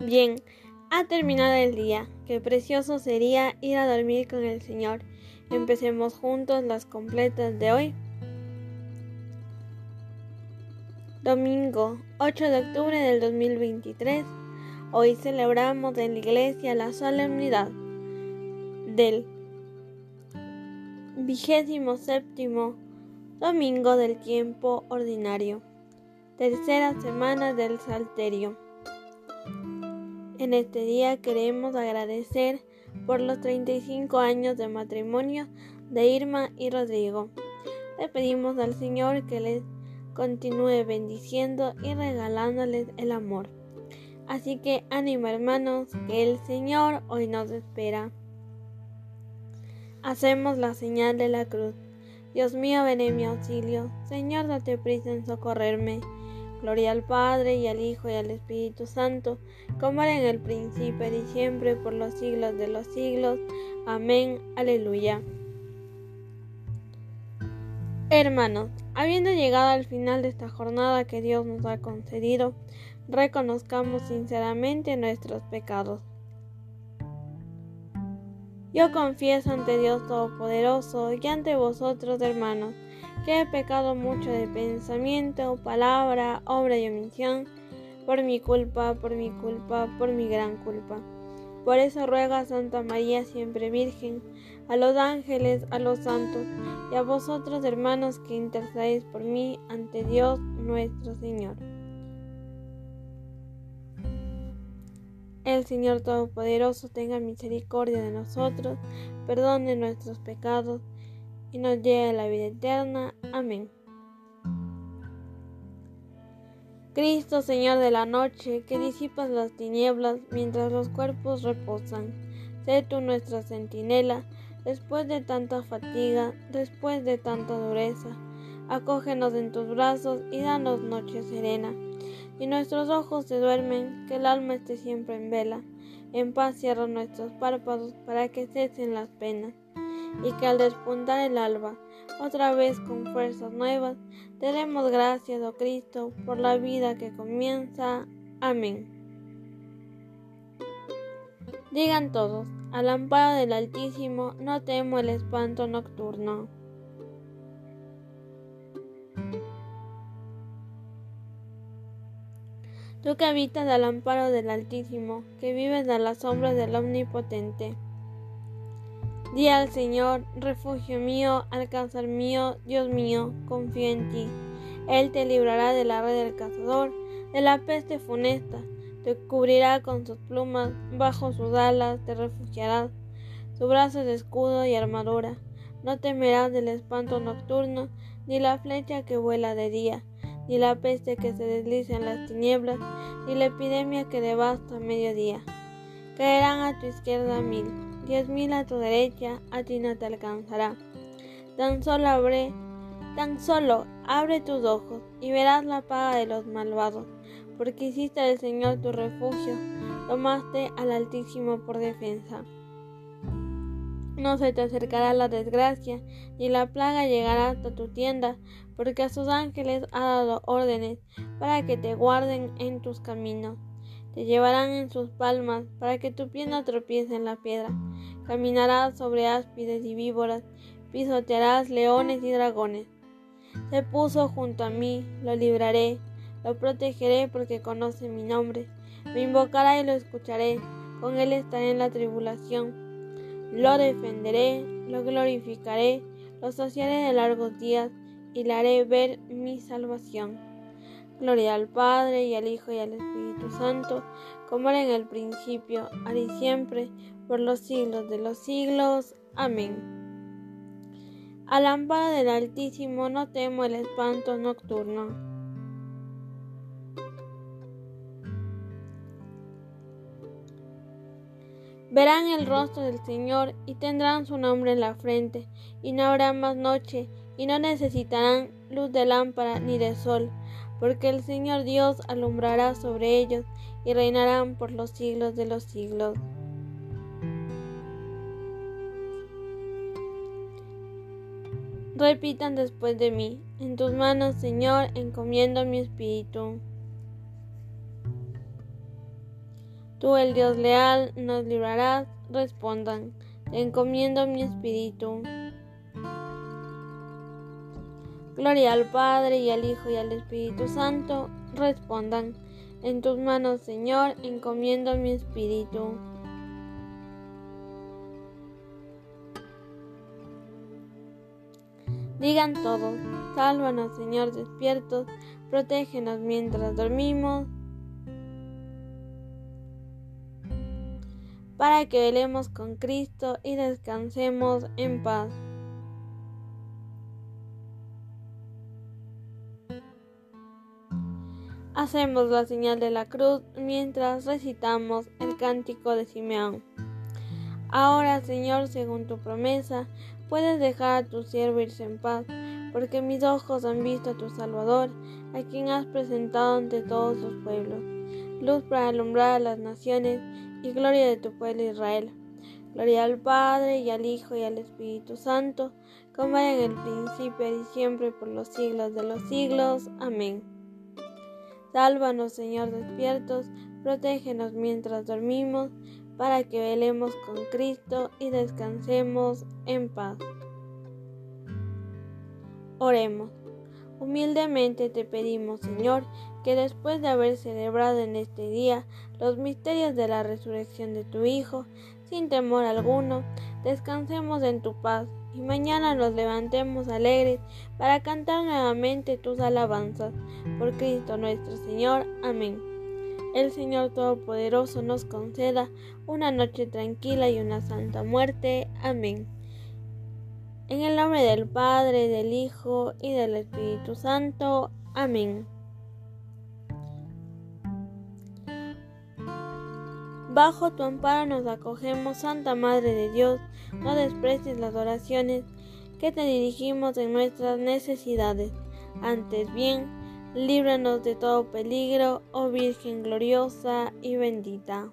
Bien, ha terminado el día. Qué precioso sería ir a dormir con el Señor. Empecemos juntos las completas de hoy. Domingo 8 de octubre del 2023. Hoy celebramos en la iglesia la solemnidad del vigésimo séptimo domingo del tiempo ordinario, tercera semana del Salterio. En este día queremos agradecer por los 35 años de matrimonio de Irma y Rodrigo. Le pedimos al Señor que les continúe bendiciendo y regalándoles el amor. Así que ánimo hermanos, que el Señor hoy nos espera. Hacemos la señal de la cruz. Dios mío, ven en mi auxilio. Señor, date prisa en socorrerme. Gloria al Padre y al Hijo y al Espíritu Santo, como era en el principio y siempre, por los siglos de los siglos. Amén. Aleluya. Hermanos, habiendo llegado al final de esta jornada que Dios nos ha concedido, reconozcamos sinceramente nuestros pecados. Yo confieso ante Dios Todopoderoso y ante vosotros, hermanos, que he pecado mucho de pensamiento, palabra, obra y omisión, por mi culpa, por mi culpa, por mi gran culpa. Por eso ruego a Santa María siempre Virgen, a los ángeles, a los santos y a vosotros hermanos que intercedéis por mí ante Dios nuestro Señor. El Señor Todopoderoso tenga misericordia de nosotros, perdone nuestros pecados y nos lleve a la vida eterna. Amén. Cristo, Señor de la noche, que disipas las tinieblas mientras los cuerpos reposan, sé tú nuestra centinela, después de tanta fatiga, después de tanta dureza. Acógenos en tus brazos y danos noche serena. Y nuestros ojos se duermen, que el alma esté siempre en vela. En paz cierra nuestros párpados para que cesen las penas y que al despuntar el alba, otra vez con fuerzas nuevas, te demos gracias, oh Cristo, por la vida que comienza. Amén. Digan todos, al amparo del Altísimo, no temo el espanto nocturno. Tú que habitas al amparo del Altísimo, que vives a la sombra del Omnipotente, Di al Señor, refugio mío, alcázar mío, Dios mío, confío en ti. Él te librará de la red del cazador, de la peste funesta, te cubrirá con sus plumas, bajo sus alas te refugiarás. Su brazo es escudo y armadura. No temerás del espanto nocturno, ni la flecha que vuela de día, ni la peste que se desliza en las tinieblas, ni la epidemia que devasta a mediodía. Caerán a tu izquierda mil diez mil a tu derecha, a ti no te alcanzará. Tan solo abre, tan solo abre tus ojos y verás la paga de los malvados, porque hiciste al Señor tu refugio, tomaste al Altísimo por defensa. No se te acercará la desgracia, ni la plaga llegará hasta tu tienda, porque a sus ángeles ha dado órdenes para que te guarden en tus caminos. Te llevarán en sus palmas para que tu pie no tropiece en la piedra. Caminarás sobre áspides y víboras, pisotearás leones y dragones. Se puso junto a mí, lo libraré, lo protegeré porque conoce mi nombre. Me invocará y lo escucharé, con él estaré en la tribulación. Lo defenderé, lo glorificaré, lo saciaré de largos días y le haré ver mi salvación. Gloria al Padre y al Hijo y al Espíritu Santo, como era en el principio, ahora y siempre, por los siglos de los siglos. Amén. Al amparo del Altísimo no temo el espanto nocturno. Verán el rostro del Señor y tendrán su nombre en la frente, y no habrá más noche, y no necesitarán luz de lámpara ni de sol, porque el Señor Dios alumbrará sobre ellos y reinarán por los siglos de los siglos. Repitan después de mí, en tus manos, Señor, encomiendo mi espíritu. Tú, el Dios leal, nos librarás. Respondan, encomiendo mi espíritu. Gloria al Padre y al Hijo y al Espíritu Santo. Respondan, en tus manos, Señor, encomiendo mi espíritu. Digan todos, sálvanos, Señor, despiertos, protégenos mientras dormimos, para que velemos con Cristo y descansemos en paz. Hacemos la señal de la cruz mientras recitamos el cántico de Simeón. Ahora, Señor, según tu promesa, puedes dejar a tu siervo irse en paz, porque mis ojos han visto a tu Salvador, a quien has presentado ante todos los pueblos, luz para alumbrar a las naciones y gloria de tu pueblo Israel. Gloria al Padre y al Hijo y al Espíritu Santo, como era en el principio y siempre por los siglos de los siglos. Amén. Sálvanos, Señor, despiertos, protégenos mientras dormimos, para que velemos con Cristo y descansemos en paz. Oremos. Humildemente te pedimos, Señor, que después de haber celebrado en este día los misterios de la resurrección de tu Hijo, sin temor alguno, descansemos en tu paz y mañana nos levantemos alegres para cantar nuevamente tus alabanzas. Por Cristo nuestro Señor. Amén. El Señor Todopoderoso nos conceda una noche tranquila y una santa muerte. Amén. En el nombre del Padre, del Hijo y del Espíritu Santo. Amén. Bajo tu amparo nos acogemos, Santa Madre de Dios, no desprecies las oraciones que te dirigimos en nuestras necesidades. Antes bien, líbranos de todo peligro, oh Virgen gloriosa y bendita.